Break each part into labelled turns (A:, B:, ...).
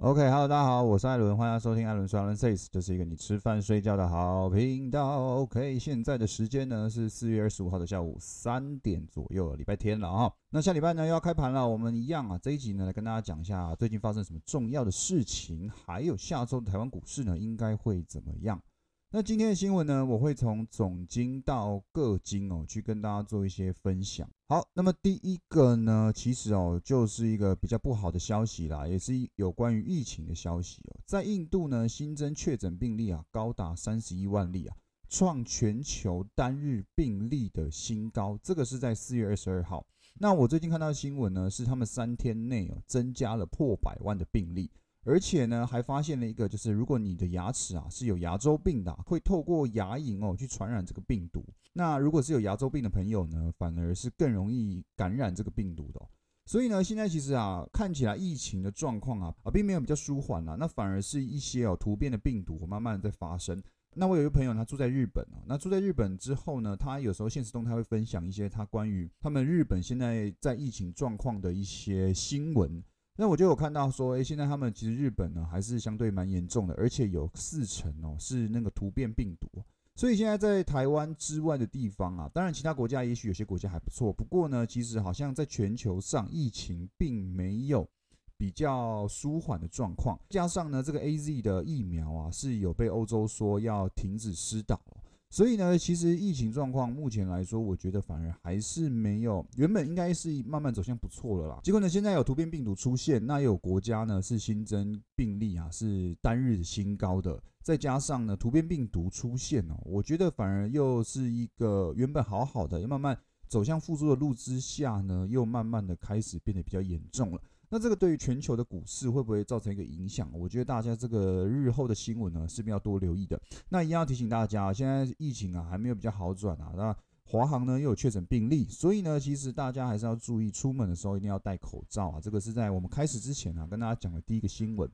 A: OK，Hello，大家好，我是艾伦，欢迎收听艾伦说艾伦 says，这是一个你吃饭睡觉的好频道。OK，现在的时间呢是四月二十五号的下午三点左右，礼拜天了啊。那下礼拜呢又要开盘了，我们一样啊，这一集呢来跟大家讲一下最近发生什么重要的事情，还有下周的台湾股市呢应该会怎么样。那今天的新闻呢，我会从总金到个金哦，去跟大家做一些分享。好，那么第一个呢，其实哦，就是一个比较不好的消息啦，也是有关于疫情的消息哦。在印度呢，新增确诊病例啊，高达三十一万例啊，创全球单日病例的新高。这个是在四月二十二号。那我最近看到的新闻呢，是他们三天内哦，增加了破百万的病例。而且呢，还发现了一个，就是如果你的牙齿啊是有牙周病的，会透过牙龈哦去传染这个病毒。那如果是有牙周病的朋友呢，反而是更容易感染这个病毒的。所以呢，现在其实啊，看起来疫情的状况啊啊并没有比较舒缓了，那反而是一些哦突变的病毒慢慢在发生。那我有一个朋友，他住在日本啊，那住在日本之后呢，他有时候现实动态会分享一些他关于他们日本现在在疫情状况的一些新闻。那我就有看到说，诶，现在他们其实日本呢还是相对蛮严重的，而且有四成哦是那个突变病毒，所以现在在台湾之外的地方啊，当然其他国家也许有些国家还不错，不过呢，其实好像在全球上疫情并没有比较舒缓的状况，加上呢这个 A Z 的疫苗啊是有被欧洲说要停止施打。所以呢，其实疫情状况目前来说，我觉得反而还是没有原本应该是慢慢走向不错了啦。结果呢，现在有突变病毒出现，那有国家呢是新增病例啊是单日新高的，再加上呢突变病毒出现哦，我觉得反而又是一个原本好好的，又慢慢走向复苏的路之下呢，又慢慢的开始变得比较严重了。那这个对于全球的股市会不会造成一个影响？我觉得大家这个日后的新闻呢，势必要多留意的。那一样要提醒大家，现在疫情啊还没有比较好转啊。那华航呢又有确诊病例，所以呢，其实大家还是要注意，出门的时候一定要戴口罩啊。这个是在我们开始之前啊，跟大家讲的第一个新闻。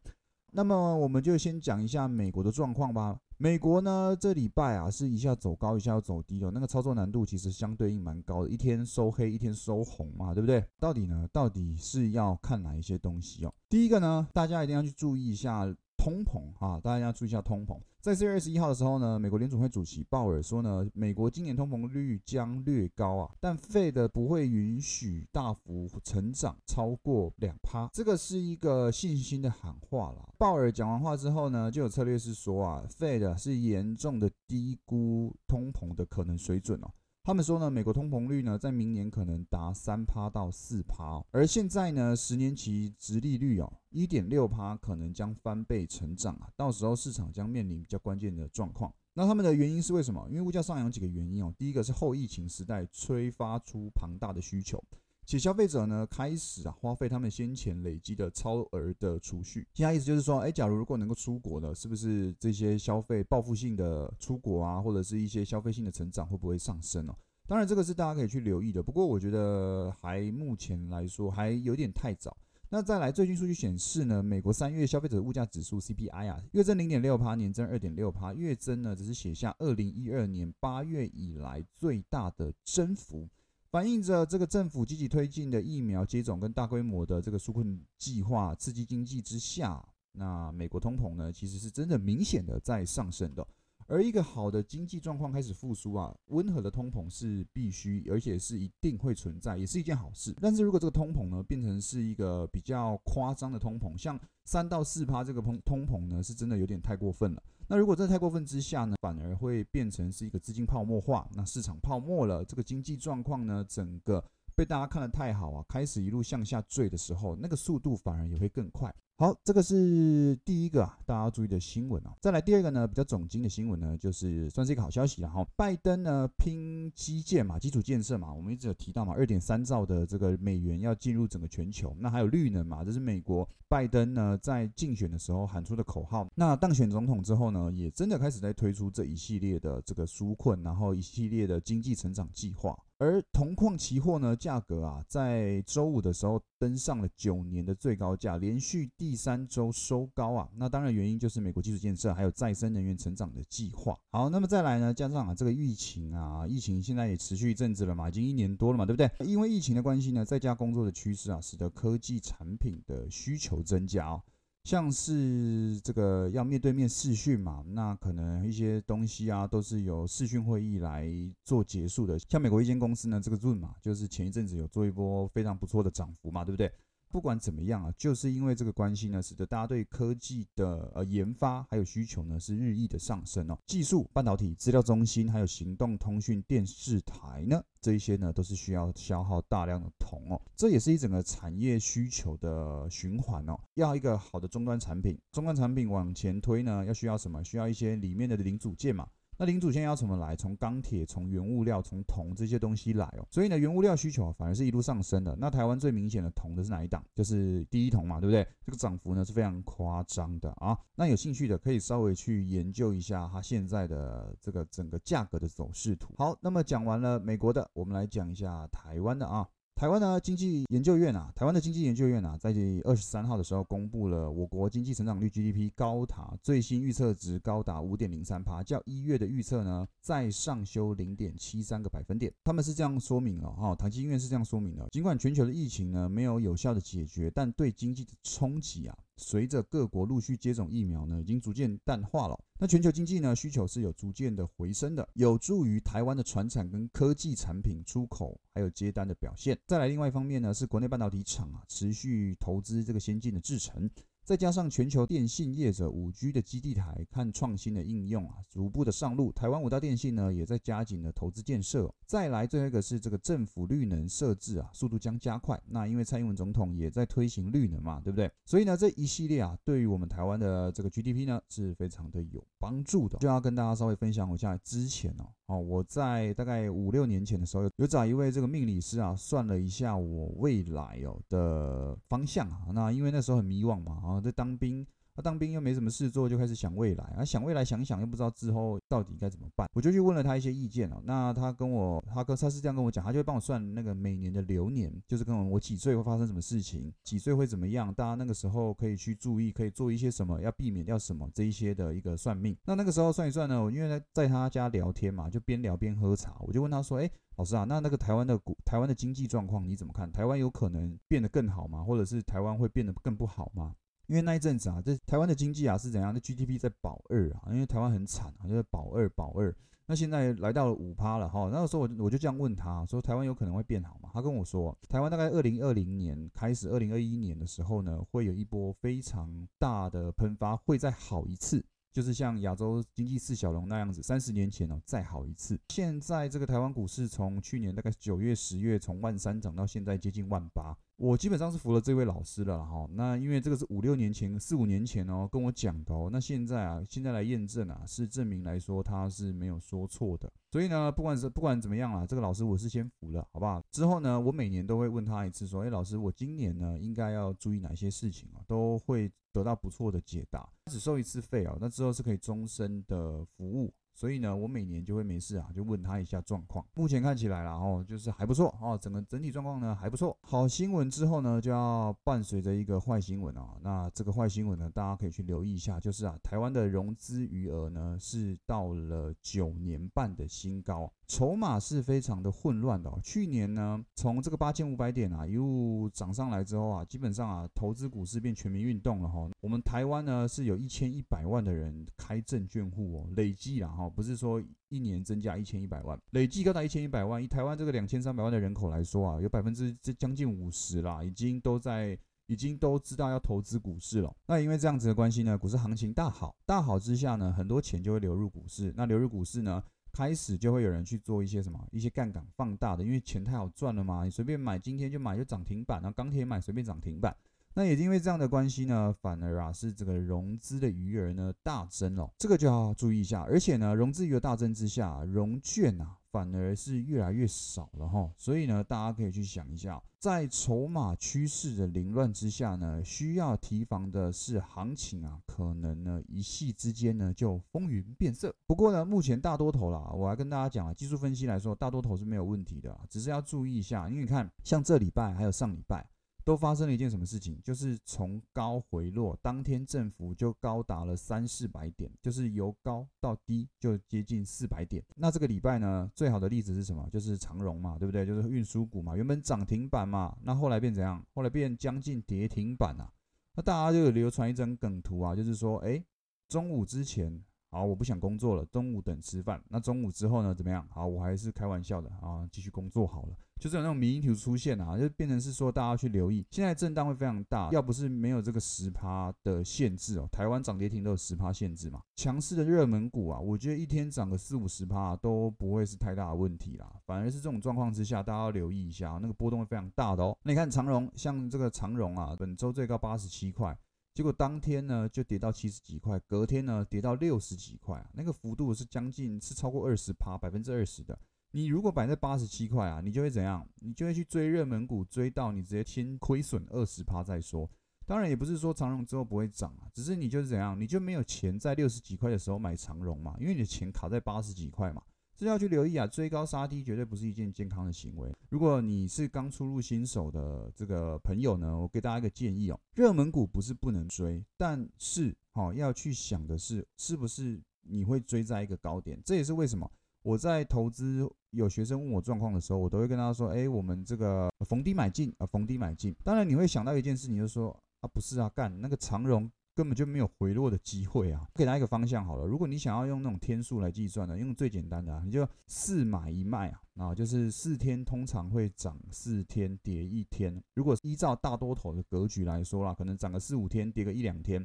A: 那么我们就先讲一下美国的状况吧。美国呢，这礼拜啊是一下走高，一下又走低哦。那个操作难度其实相对应蛮高的，一天收黑，一天收红嘛，对不对？到底呢，到底是要看哪一些东西哦？第一个呢，大家一定要去注意一下。通膨啊，大家要注意一下通膨。在四月二十一号的时候呢，美国联储会主席鲍尔说呢，美国今年通膨率将略高啊，但费的不会允许大幅成长超过两趴，这个是一个信心的喊话了。鲍尔讲完话之后呢，就有策略是说啊费的是严重的低估通膨的可能水准哦。他们说呢，美国通膨率呢，在明年可能达三趴到四趴，而现在呢，十年期直利率哦，一点六趴，可能将翻倍成长啊，到时候市场将面临比较关键的状况。那他们的原因是为什么？因为物价上扬几个原因哦，第一个是后疫情时代催发出庞大的需求。且消费者呢开始啊花费他们先前累积的超额的储蓄，其他意思就是说，哎，假如如果能够出国了，是不是这些消费报复性的出国啊，或者是一些消费性的成长会不会上升哦？当然这个是大家可以去留意的，不过我觉得还目前来说还有点太早。那再来，最近数据显示呢，美国三月消费者物价指数 CPI 啊，月增零点六趴，年增二点六趴，月增呢只是写下二零一二年八月以来最大的增幅。反映着这个政府积极推进的疫苗接种跟大规模的这个纾困计划刺激经济之下，那美国通膨呢，其实是真的明显的在上升的。而一个好的经济状况开始复苏啊，温和的通膨是必须，而且是一定会存在，也是一件好事。但是如果这个通膨呢变成是一个比较夸张的通膨，像三到四趴这个通通膨呢，是真的有点太过分了。那如果这太过分之下呢，反而会变成是一个资金泡沫化，那市场泡沫了，这个经济状况呢，整个被大家看得太好啊，开始一路向下坠的时候，那个速度反而也会更快。好，这个是第一个啊，大家要注意的新闻啊。再来第二个呢，比较总经的新闻呢，就是算是一个好消息了哈。拜登呢拼基建嘛，基础建设嘛，我们一直有提到嘛，二点三兆的这个美元要进入整个全球。那还有绿能嘛，这是美国拜登呢在竞选的时候喊出的口号。那当选总统之后呢，也真的开始在推出这一系列的这个纾困，然后一系列的经济成长计划。而铜矿期货呢，价格啊，在周五的时候登上了九年的最高价，连续第三周收高啊。那当然原因就是美国基础建设还有再生能源成长的计划。好，那么再来呢，加上啊这个疫情啊，疫情现在也持续一阵子了嘛，已经一年多了嘛，对不对？因为疫情的关系呢，在家工作的趋势啊，使得科技产品的需求增加哦。像是这个要面对面视讯嘛，那可能一些东西啊都是由视讯会议来做结束的。像美国一间公司呢，这个 Zoom 嘛，就是前一阵子有做一波非常不错的涨幅嘛，对不对？不管怎么样啊，就是因为这个关系呢，使得大家对科技的呃研发还有需求呢是日益的上升哦。技术、半导体、资料中心还有行动通讯电视台呢，这一些呢都是需要消耗大量的铜哦。这也是一整个产业需求的循环哦。要一个好的终端产品，终端产品往前推呢，要需要什么？需要一些里面的零组件嘛。那零组件要怎么来？从钢铁、从原物料、从铜这些东西来哦。所以呢，原物料需求反而是一路上升的。那台湾最明显的铜的是哪一档？就是第一铜嘛，对不对？这个涨幅呢是非常夸张的啊。那有兴趣的可以稍微去研究一下它现在的这个整个价格的走势图。好，那么讲完了美国的，我们来讲一下台湾的啊。台湾的经济研究院啊，台湾的经济研究院啊，在二十三号的时候公布了我国经济成长率 GDP 高达最新预测值高达五点零三帕，较一月的预测呢再上修零点七三个百分点。他们是这样说明了哈，台积院是这样说明的，尽管全球的疫情呢没有有效的解决，但对经济的冲击啊。随着各国陆续接种疫苗呢，已经逐渐淡化了。那全球经济呢，需求是有逐渐的回升的，有助于台湾的船产跟科技产品出口还有接单的表现。再来，另外一方面呢，是国内半导体厂啊，持续投资这个先进的制程。再加上全球电信业者五 G 的基地台看创新的应用啊，逐步的上路。台湾五大电信呢，也在加紧的投资建设。再来，最后一个是这个政府绿能设置啊，速度将加快。那因为蔡英文总统也在推行绿能嘛，对不对？所以呢，这一系列啊，对于我们台湾的这个 GDP 呢，是非常的有帮助的。就要跟大家稍微分享一下之前哦。哦，我在大概五六年前的时候，有找一位这个命理师啊，算了一下我未来哦的方向啊。那因为那时候很迷惘嘛，啊，在当兵。他当兵又没什么事做，就开始想未来啊，想未来想一想又不知道之后到底该怎么办，我就去问了他一些意见哦。那他跟我，他跟他是这样跟我讲，他就会帮我算那个每年的流年，就是跟我我几岁会发生什么事情，几岁会怎么样，大家那个时候可以去注意，可以做一些什么，要避免掉什么这一些的一个算命。那那个时候算一算呢，我因为在在他家聊天嘛，就边聊边喝茶，我就问他说，哎，老师啊，那那个台湾的股，台湾的经济状况你怎么看？台湾有可能变得更好吗？或者是台湾会变得更不好吗？因为那一阵子啊，这台湾的经济啊是怎样？那 GDP 在保二啊，因为台湾很惨啊，就是保二保二。那现在来到了五趴了哈。那个时候我我就这样问他说，台湾有可能会变好吗？他跟我说，台湾大概二零二零年开始，二零二一年的时候呢，会有一波非常大的喷发，会再好一次。就是像亚洲经济四小龙那样子，三十年前哦再好一次。现在这个台湾股市从去年大概九月、十月从万三涨到现在接近万八，我基本上是服了这位老师了哈。那因为这个是五六年前、四五年前哦跟我讲的哦，那现在啊现在来验证啊，是证明来说他是没有说错的。所以呢，不管是不管怎么样啊，这个老师我是先服了，好不好？之后呢，我每年都会问他一次，说，哎，老师，我今年呢应该要注意哪些事情啊？都会。得到不错的解答，只收一次费哦，那之后是可以终身的服务。所以呢，我每年就会没事啊，就问他一下状况。目前看起来了，哦，就是还不错哦，整个整体状况呢还不错。好新闻之后呢，就要伴随着一个坏新闻啊。那这个坏新闻呢，大家可以去留意一下，就是啊，台湾的融资余额呢是到了九年半的新高，筹码是非常的混乱的。去年呢，从这个八千五百点啊一路涨上来之后啊，基本上啊，投资股市变全民运动了哈。我们台湾呢是有一千一百万的人开证券户哦，累计啊哈。不是说一年增加一千一百万，累计高达一千一百万。以台湾这个两千三百万的人口来说啊，有百分之这将近五十啦，已经都在，已经都知道要投资股市了。那因为这样子的关系呢，股市行情大好，大好之下呢，很多钱就会流入股市。那流入股市呢，开始就会有人去做一些什么，一些杠杆放大的，因为钱太好赚了嘛，你随便买，今天就买就涨停板，然后钢铁买随便涨停板。那也因为这样的关系呢，反而啊是这个融资的余额呢大增哦，这个就要注意一下。而且呢，融资余额大增之下，融券啊反而是越来越少了哈。所以呢，大家可以去想一下，在筹码趋势的凌乱之下呢，需要提防的是行情啊，可能呢一夕之间呢就风云变色。不过呢，目前大多头啦，我来跟大家讲啊，技术分析来说，大多头是没有问题的，只是要注意一下，因为你看像这礼拜还有上礼拜。都发生了一件什么事情？就是从高回落，当天振幅就高达了三四百点，就是由高到低就接近四百点。那这个礼拜呢，最好的例子是什么？就是长荣嘛，对不对？就是运输股嘛，原本涨停板嘛，那后来变怎样？后来变将近跌停板啊。那大家就有流传一张梗图啊，就是说，哎，中午之前。好，我不想工作了，中午等吃饭。那中午之后呢？怎么样？好，我还是开玩笑的啊，继续工作好了。就是有那种迷因图出现啊，就变成是说大家去留意，现在震荡会非常大。要不是没有这个十趴的限制哦，台湾涨跌停都有十趴限制嘛。强势的热门股啊，我觉得一天涨个四五十趴都不会是太大的问题啦。反而是这种状况之下，大家要留意一下，那个波动会非常大的哦。那你看长荣，像这个长荣啊，本周最高八十七块。结果当天呢就跌到七十几块，隔天呢跌到六十几块啊，那个幅度是将近是超过二十趴，百分之二十的。你如果摆在八十七块啊，你就会怎样？你就会去追热门股，追到你直接先亏损二十趴再说。当然也不是说长荣之后不会涨啊，只是你就是怎样，你就没有钱在六十几块的时候买长荣嘛，因为你的钱卡在八十几块嘛。这要去留意啊，追高杀低绝对不是一件健康的行为。如果你是刚出入新手的这个朋友呢，我给大家一个建议哦，热门股不是不能追，但是好要去想的是，是不是你会追在一个高点？这也是为什么我在投资有学生问我状况的时候，我都会跟他说，哎，我们这个逢低买进啊，逢低买进。当然你会想到一件事情，就是说啊，不是啊，干那个长荣。根本就没有回落的机会啊！给大家一个方向好了，如果你想要用那种天数来计算的，用最简单的啊，你就四买一卖啊，啊，就是四天通常会涨四天，跌一天。如果依照大多头的格局来说啦，可能涨个四五天，跌个一两天，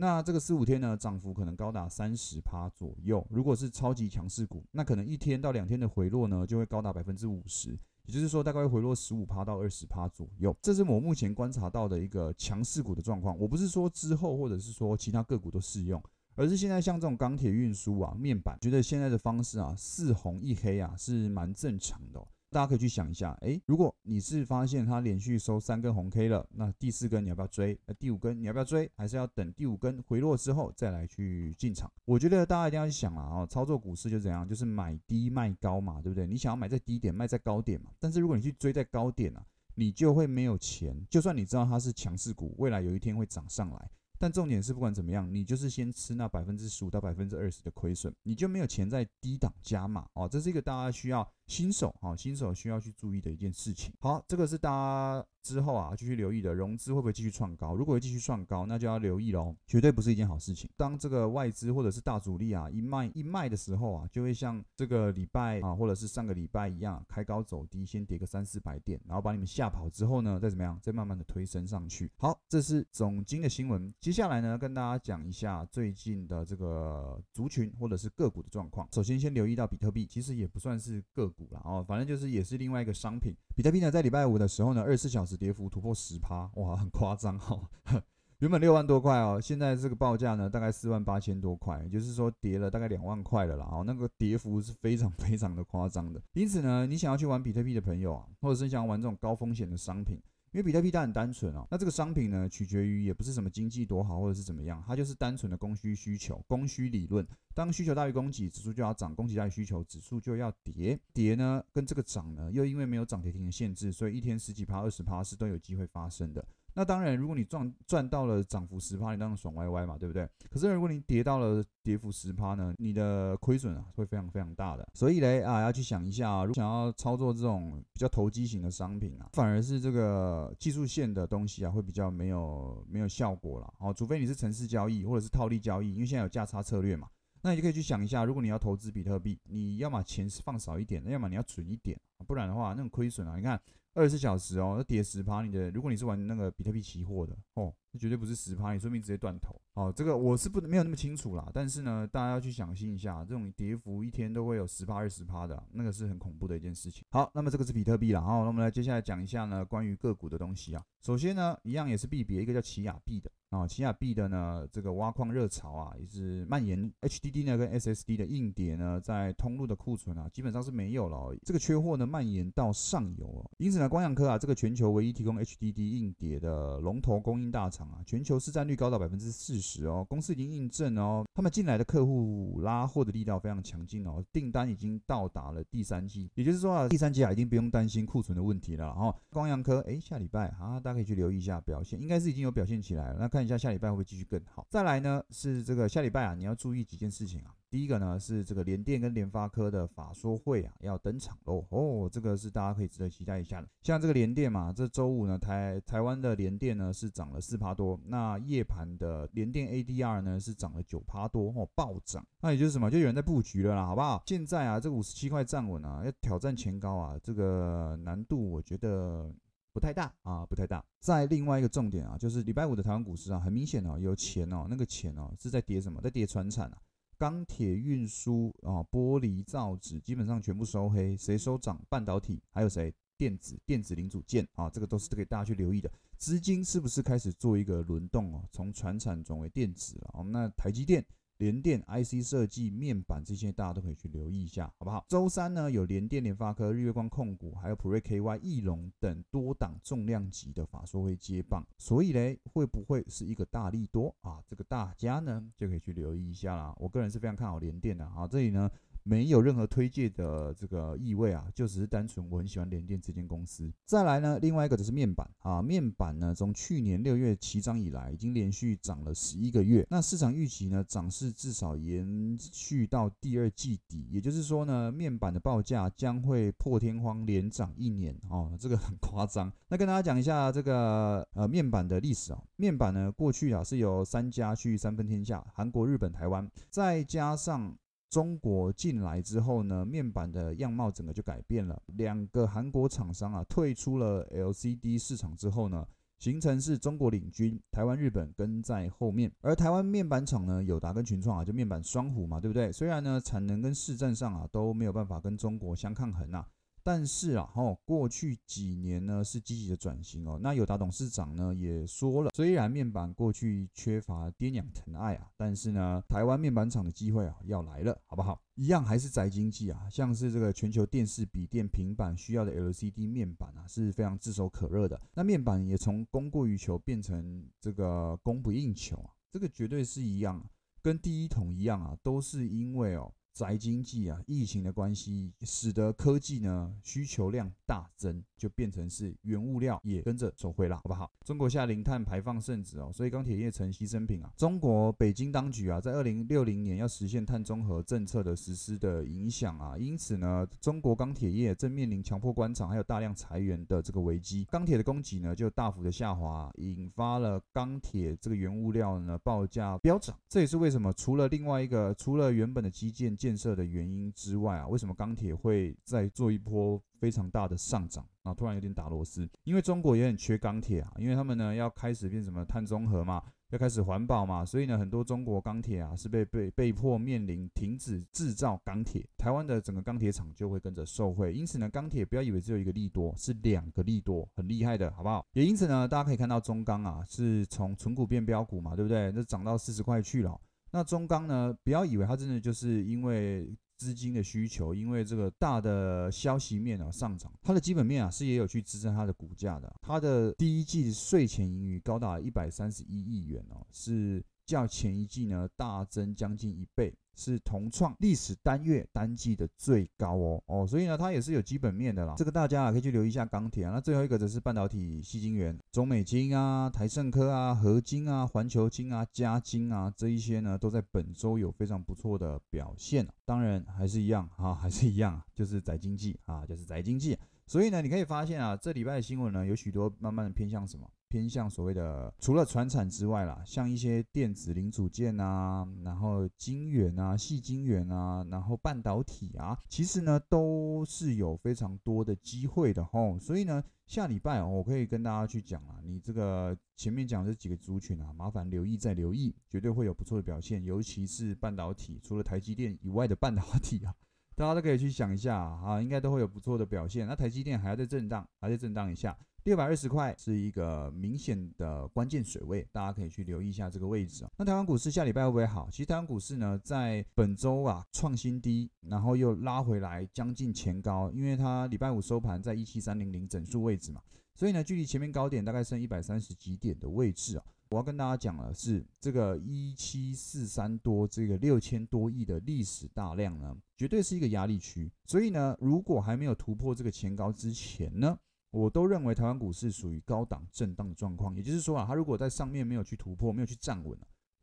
A: 那这个四五天呢，涨幅可能高达三十趴左右。如果是超级强势股，那可能一天到两天的回落呢，就会高达百分之五十。也就是说，大概会回落十五趴到二十趴左右，这是我目前观察到的一个强势股的状况。我不是说之后或者是说其他个股都适用，而是现在像这种钢铁运输啊、面板，觉得现在的方式啊，四红一黑啊，是蛮正常的。大家可以去想一下，诶，如果你是发现它连续收三根红 K 了，那第四根你要不要追？那第五根你要不要追？还是要等第五根回落之后再来去进场？我觉得大家一定要去想啊，哦，操作股市就怎样，就是买低卖高嘛，对不对？你想要买在低点，卖在高点嘛。但是如果你去追在高点啊，你就会没有钱。就算你知道它是强势股，未来有一天会涨上来。但重点是，不管怎么样，你就是先吃那百分之十五到百分之二十的亏损，你就没有钱在低档加码哦。这是一个大家需要新手哈，新手需要去注意的一件事情。好，这个是大家。之后啊，继续留意的融资会不会继续创高？如果会继续创高，那就要留意喽，绝对不是一件好事情。当这个外资或者是大主力啊一卖一卖的时候啊，就会像这个礼拜啊，或者是上个礼拜一样，开高走低，先跌个三四百点，然后把你们吓跑之后呢，再怎么样，再慢慢的推升上去。好，这是总金的新闻。接下来呢，跟大家讲一下最近的这个族群或者是个股的状况。首先，先留意到比特币，其实也不算是个股了哦，反正就是也是另外一个商品。比特币呢，在礼拜五的时候呢，二十四小时。跌幅突破十趴，哇，很夸张哈！原本六万多块哦，现在这个报价呢，大概四万八千多块，也就是说跌了大概两万块了啦。哦，那个跌幅是非常非常的夸张的。因此呢，你想要去玩比特币的朋友啊，或者是想要玩这种高风险的商品。因为比特币它很单纯哦，那这个商品呢，取决于也不是什么经济多好或者是怎么样，它就是单纯的供需需求，供需理论。当需求大于供给，指数就要涨；供给大于需求，指数就要跌。跌呢，跟这个涨呢，又因为没有涨跌停的限制，所以一天十几趴、二十趴是都有机会发生的。那当然，如果你赚赚到了涨幅十趴，你当然爽歪歪嘛，对不对？可是如果你跌到了跌幅十趴呢，你的亏损啊会非常非常大的。所以嘞啊，要去想一下啊，如果想要操作这种比较投机型的商品啊，反而是这个技术线的东西啊，会比较没有没有效果了。哦，除非你是城市交易或者是套利交易，因为现在有价差策略嘛，那你就可以去想一下，如果你要投资比特币，你要么钱放少一点，要么你要存一点，不然的话那种亏损啊，你看。二十四小时哦，那跌十趴，你的如果你是玩那个比特币期货的哦，那绝对不是十趴，你说明直接断头哦。这个我是不没有那么清楚啦，但是呢，大家要去小心一下，这种跌幅一天都会有十趴、二十趴的，那个是很恐怖的一件事情。好，那么这个是比特币了，好，那我们来接下来讲一下呢关于个股的东西啊。首先呢，一样也是币别，一个叫奇亚币的。啊，奇亚币的呢，这个挖矿热潮啊，也是蔓延。HDD 呢跟 SSD 的硬碟呢，在通路的库存啊，基本上是没有了。这个缺货呢，蔓延到上游哦。因此呢，光阳科啊，这个全球唯一提供 HDD 硬碟的龙头供应大厂啊，全球市占率高到百分之四十哦。公司已经印证哦，他们进来的客户拉货的力道非常强劲哦，订单已经到达了第三季，也就是说啊，第三季啊，已经不用担心库存的问题了。然后光阳科，哎，下礼拜啊，大家可以去留意一下表现，应该是已经有表现起来了。那看。看一下下礼拜会不会继续更好？再来呢，是这个下礼拜啊，你要注意几件事情啊。第一个呢是这个联电跟联发科的法说会啊要登场喽，哦，这个是大家可以值得期待一下的。像这个联电嘛，这周五呢台台湾的联电呢是涨了四趴多，那夜盘的联电 ADR 呢是涨了九趴多，哦，暴涨。那也就是什么，就有人在布局了啦，好不好？现在啊，这个五十七块站稳啊，要挑战前高啊，这个难度我觉得。不太大啊，不太大。在另外一个重点啊，就是礼拜五的台湾股市啊，很明显哦，有钱哦，那个钱哦是在跌什么？在跌船产啊，钢铁运输啊，玻璃造纸基本上全部收黑，谁收涨？半导体还有谁？电子电子零组件啊，这个都是给大家去留意的。资金是不是开始做一个轮动哦？从船产转为电子了哦，那台积电。联电、IC 设计、面板这些大家都可以去留意一下，好不好？周三呢有联电、联发科、日月光控股，还有普瑞 KY、翼龙等多档重量级的法说会接棒，所以嘞会不会是一个大力多啊？这个大家呢就可以去留意一下啦。我个人是非常看好联电的啊，这里呢。没有任何推荐的这个意味啊，就只是单纯我很喜欢联电这间公司。再来呢，另外一个就是面板啊，面板呢从去年六月起涨以来，已经连续涨了十一个月。那市场预期呢，涨势至少延续到第二季底，也就是说呢，面板的报价将会破天荒连涨一年哦，这个很夸张。那跟大家讲一下这个呃面板的历史啊，面板呢过去啊是由三家去三分天下，韩国、日本、台湾，再加上。中国进来之后呢，面板的样貌整个就改变了。两个韩国厂商啊退出了 LCD 市场之后呢，形成是中国领军，台湾、日本跟在后面。而台湾面板厂呢，友达跟群创啊，就面板双虎嘛，对不对？虽然呢产能跟市占上啊都没有办法跟中国相抗衡啊。但是啊，哈，过去几年呢是积极的转型哦。那友达董事长呢也说了，虽然面板过去缺乏爹娘疼爱啊，但是呢，台湾面板厂的机会啊要来了，好不好？一样还是宅经济啊，像是这个全球电视、笔电、平板需要的 LCD 面板啊，是非常炙手可热的。那面板也从供过于求变成这个供不应求啊，这个绝对是一样，跟第一桶一样啊，都是因为哦。宅经济啊，疫情的关系，使得科技呢需求量大增，就变成是原物料也跟着走回了，好不好？中国下零碳排放圣旨哦，所以钢铁业成牺牲品啊。中国北京当局啊，在二零六零年要实现碳中和政策的实施的影响啊，因此呢，中国钢铁业正面临强迫关厂，还有大量裁员的这个危机，钢铁的供给呢就大幅的下滑，引发了钢铁这个原物料呢报价飙涨。这也是为什么除了另外一个，除了原本的基建。建设的原因之外啊，为什么钢铁会再做一波非常大的上涨啊？突然有点打螺丝，因为中国也很缺钢铁啊，因为他们呢要开始变什么碳中和嘛，要开始环保嘛，所以呢很多中国钢铁啊是被被被迫面临停止制造钢铁，台湾的整个钢铁厂就会跟着受惠。因此呢，钢铁不要以为只有一个利多，是两个利多，很厉害的，好不好？也因此呢，大家可以看到中钢啊是从纯股变标股嘛，对不对？那涨到四十块去了。那中钢呢？不要以为它真的就是因为资金的需求，因为这个大的消息面啊上涨，它的基本面啊是也有去支撑它的股价的。它的第一季税前盈余高达一百三十一亿元哦，是较前一季呢大增将近一倍。是同创历史单月单季的最高哦哦，所以呢，它也是有基本面的啦。这个大家啊可以去留意一下钢铁啊。那最后一个则是半导体，细晶圆、中美金啊、台盛科啊、合金啊、环球金啊、嘉金啊这一些呢，都在本周有非常不错的表现。当然还是一样啊，还是一样，就是宅经济啊，就是宅经济。所以呢，你可以发现啊，这礼拜的新闻呢，有许多慢慢的偏向什么？偏向所谓的除了船产之外啦，像一些电子零组件啊，然后晶圆啊、细晶圆啊，然后半导体啊，其实呢都是有非常多的机会的吼。所以呢，下礼拜我可以跟大家去讲啊，你这个前面讲这几个族群啊，麻烦留意再留意，绝对会有不错的表现，尤其是半导体，除了台积电以外的半导体啊。大家都可以去想一下啊，应该都会有不错的表现。那台积电还要再震荡，还在震荡一下，六百二十块是一个明显的关键水位，大家可以去留意一下这个位置啊。那台湾股市下礼拜会不会好？其实台湾股市呢，在本周啊创新低，然后又拉回来将近前高，因为它礼拜五收盘在一七三零零整数位置嘛，所以呢，距离前面高点大概剩一百三十几点的位置啊。我要跟大家讲的是，这个一七四三多，这个六千多亿的历史大量呢，绝对是一个压力区。所以呢，如果还没有突破这个前高之前呢，我都认为台湾股市属于高档震荡的状况。也就是说啊，它如果在上面没有去突破，没有去站稳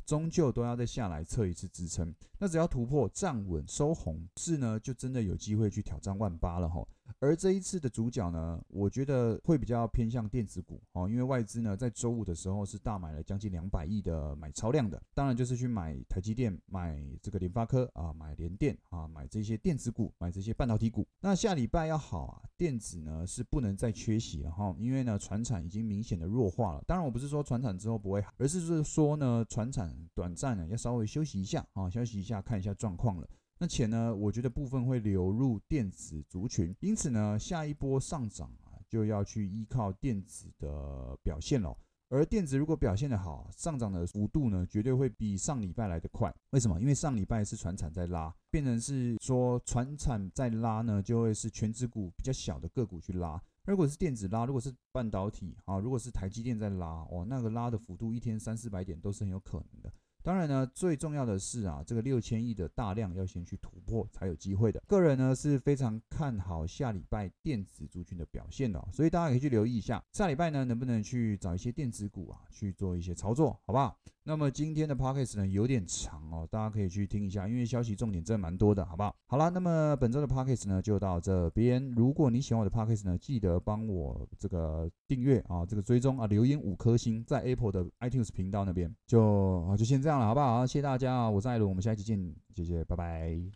A: 终究都要再下来测一次支撑。那只要突破站稳收红，是呢就真的有机会去挑战万八了哈。而这一次的主角呢，我觉得会比较偏向电子股哦，因为外资呢在周五的时候是大买了将近两百亿的买超量的，当然就是去买台积电、买这个联发科啊、买联电啊、买这些电子股、买这些半导体股。那下礼拜要好啊，电子呢是不能再缺席了哈，因为呢船产已经明显的弱化了。当然我不是说船产之后不会好，而是是说呢船产短暂呢要稍微休息一下啊，休息一下看一下状况了。那且呢，我觉得部分会流入电子族群，因此呢，下一波上涨啊，就要去依靠电子的表现了。而电子如果表现的好，上涨的幅度呢，绝对会比上礼拜来的快。为什么？因为上礼拜是船产在拉，变成是说船产在拉呢，就会是全指股比较小的个股去拉。如果是电子拉，如果是半导体啊，如果是台积电在拉，哦，那个拉的幅度一天三四百点都是很有可能的。当然呢，最重要的是啊，这个六千亿的大量要先去突破才有机会的。个人呢是非常看好下礼拜电子族群的表现的，所以大家可以去留意一下，下礼拜呢能不能去找一些电子股啊去做一些操作，好不好？那么今天的 podcast 呢有点长哦，大家可以去听一下，因为消息重点真的蛮多的，好不好？好了，那么本周的 podcast 呢就到这边。如果你喜欢我的 podcast 呢，记得帮我这个订阅啊，这个追踪啊，留言五颗星，在 Apple 的 iTunes 频道那边就啊就先这样好不好？谢谢大家啊，我是艾伦，我们下期见，谢谢，拜拜。